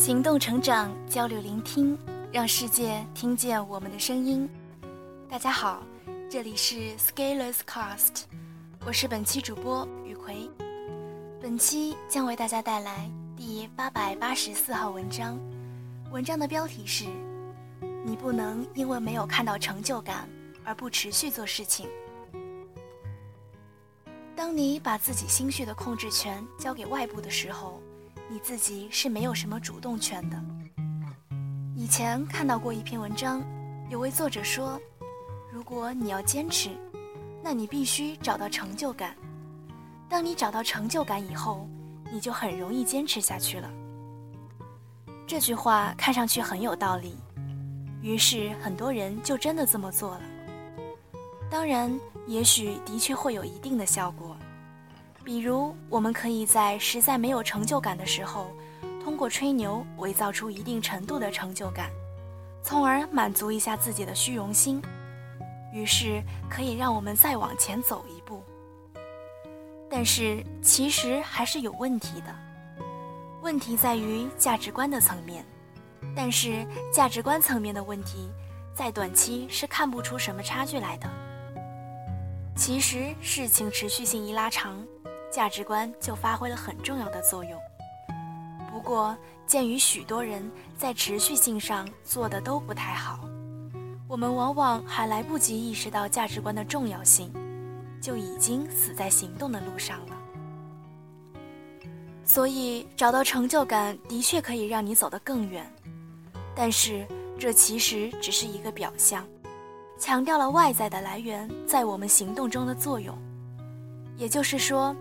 行动、成长、交流、聆听，让世界听见我们的声音。大家好，这里是 Scalers Cast，我是本期主播雨葵。本期将为大家带来第八百八十四号文章，文章的标题是：你不能因为没有看到成就感而不持续做事情。当你把自己心绪的控制权交给外部的时候。你自己是没有什么主动权的。以前看到过一篇文章，有位作者说，如果你要坚持，那你必须找到成就感。当你找到成就感以后，你就很容易坚持下去了。这句话看上去很有道理，于是很多人就真的这么做了。当然，也许的确会有一定的效果。比如，我们可以在实在没有成就感的时候，通过吹牛伪造出一定程度的成就感，从而满足一下自己的虚荣心，于是可以让我们再往前走一步。但是，其实还是有问题的，问题在于价值观的层面。但是，价值观层面的问题，在短期是看不出什么差距来的。其实，事情持续性一拉长。价值观就发挥了很重要的作用。不过，鉴于许多人在持续性上做的都不太好，我们往往还来不及意识到价值观的重要性，就已经死在行动的路上了。所以，找到成就感的确可以让你走得更远，但是这其实只是一个表象，强调了外在的来源在我们行动中的作用。也就是说。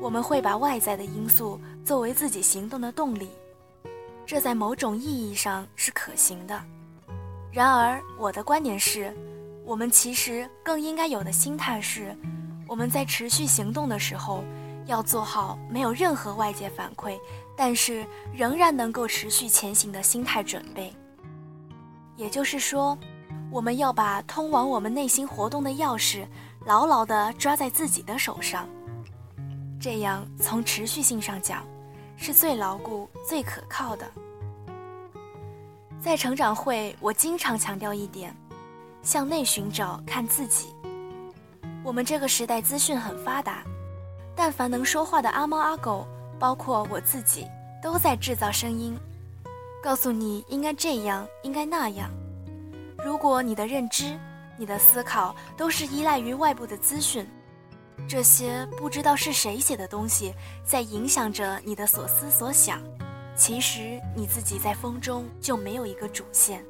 我们会把外在的因素作为自己行动的动力，这在某种意义上是可行的。然而，我的观点是，我们其实更应该有的心态是，我们在持续行动的时候，要做好没有任何外界反馈，但是仍然能够持续前行的心态准备。也就是说，我们要把通往我们内心活动的钥匙牢牢地抓在自己的手上。这样，从持续性上讲，是最牢固、最可靠的。在成长会，我经常强调一点：向内寻找，看自己。我们这个时代资讯很发达，但凡能说话的阿猫阿狗，包括我自己，都在制造声音，告诉你应该这样，应该那样。如果你的认知、你的思考都是依赖于外部的资讯，这些不知道是谁写的东西，在影响着你的所思所想。其实你自己在风中就没有一个主线。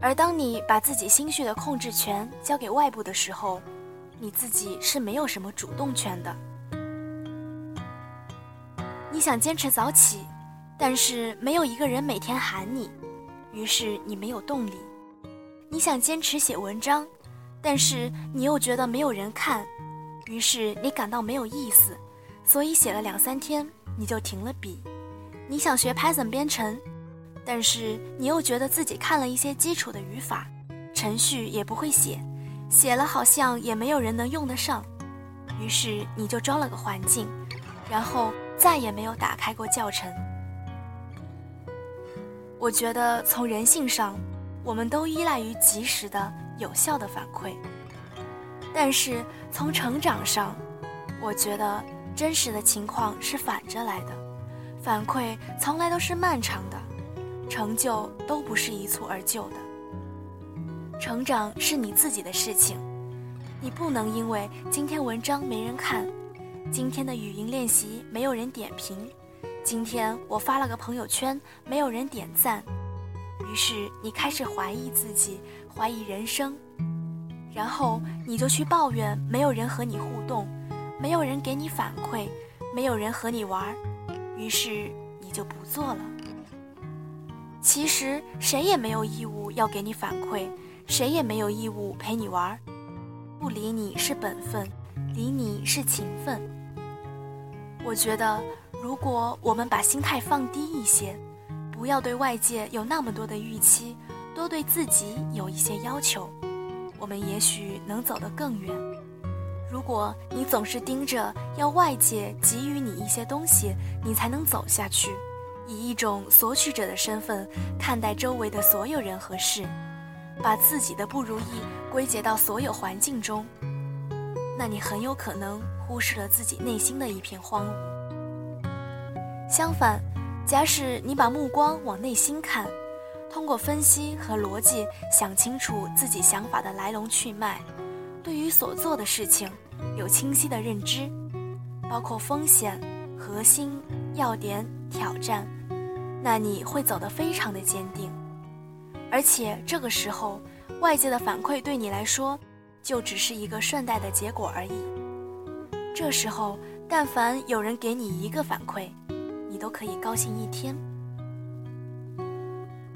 而当你把自己心绪的控制权交给外部的时候，你自己是没有什么主动权的。你想坚持早起，但是没有一个人每天喊你，于是你没有动力。你想坚持写文章。但是你又觉得没有人看，于是你感到没有意思，所以写了两三天你就停了笔。你想学 Python 编程，但是你又觉得自己看了一些基础的语法，程序也不会写，写了好像也没有人能用得上，于是你就装了个环境，然后再也没有打开过教程。我觉得从人性上，我们都依赖于及时的。有效的反馈，但是从成长上，我觉得真实的情况是反着来的，反馈从来都是漫长的，成就都不是一蹴而就的。成长是你自己的事情，你不能因为今天文章没人看，今天的语音练习没有人点评，今天我发了个朋友圈没有人点赞。于是你开始怀疑自己，怀疑人生，然后你就去抱怨没有人和你互动，没有人给你反馈，没有人和你玩，于是你就不做了。其实谁也没有义务要给你反馈，谁也没有义务陪你玩，不理你是本分，理你是情分。我觉得，如果我们把心态放低一些。不要对外界有那么多的预期，多对自己有一些要求，我们也许能走得更远。如果你总是盯着要外界给予你一些东西，你才能走下去，以一种索取者的身份看待周围的所有人和事，把自己的不如意归结到所有环境中，那你很有可能忽视了自己内心的一片荒芜。相反，假使你把目光往内心看，通过分析和逻辑想清楚自己想法的来龙去脉，对于所做的事情有清晰的认知，包括风险、核心、要点、挑战。那你会走得非常的坚定，而且这个时候，外界的反馈对你来说，就只是一个顺带的结果而已。这时候，但凡有人给你一个反馈，你都可以高兴一天。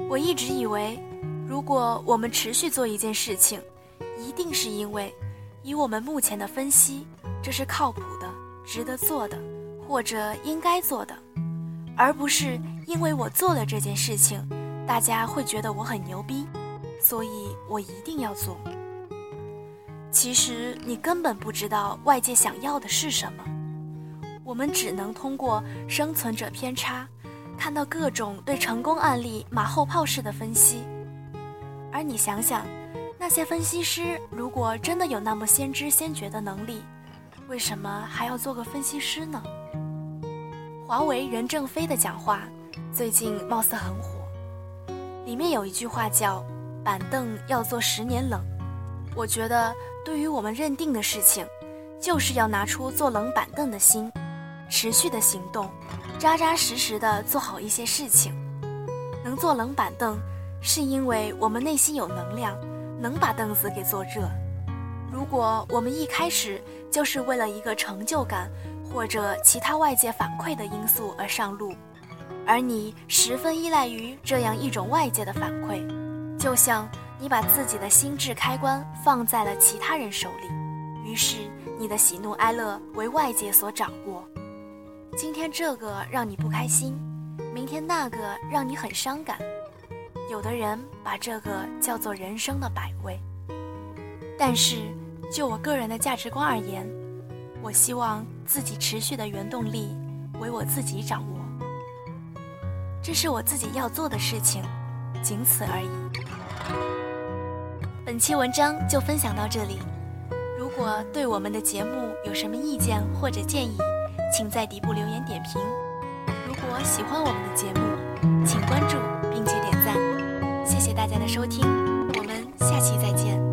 我一直以为，如果我们持续做一件事情，一定是因为，以我们目前的分析，这是靠谱的、值得做的，或者应该做的。而不是因为我做了这件事情，大家会觉得我很牛逼，所以我一定要做。其实你根本不知道外界想要的是什么，我们只能通过生存者偏差，看到各种对成功案例马后炮式的分析。而你想想，那些分析师如果真的有那么先知先觉的能力，为什么还要做个分析师呢？华为任正非的讲话最近貌似很火，里面有一句话叫“板凳要坐十年冷”。我觉得，对于我们认定的事情，就是要拿出坐冷板凳的心，持续的行动，扎扎实实的做好一些事情。能坐冷板凳，是因为我们内心有能量，能把凳子给坐热。如果我们一开始就是为了一个成就感，或者其他外界反馈的因素而上路，而你十分依赖于这样一种外界的反馈，就像你把自己的心智开关放在了其他人手里，于是你的喜怒哀乐为外界所掌握。今天这个让你不开心，明天那个让你很伤感，有的人把这个叫做人生的百味。但是就我个人的价值观而言，我希望自己持续的原动力为我自己掌握，这是我自己要做的事情，仅此而已。本期文章就分享到这里，如果对我们的节目有什么意见或者建议，请在底部留言点评。如果喜欢我们的节目，请关注并且点赞。谢谢大家的收听，我们下期再见。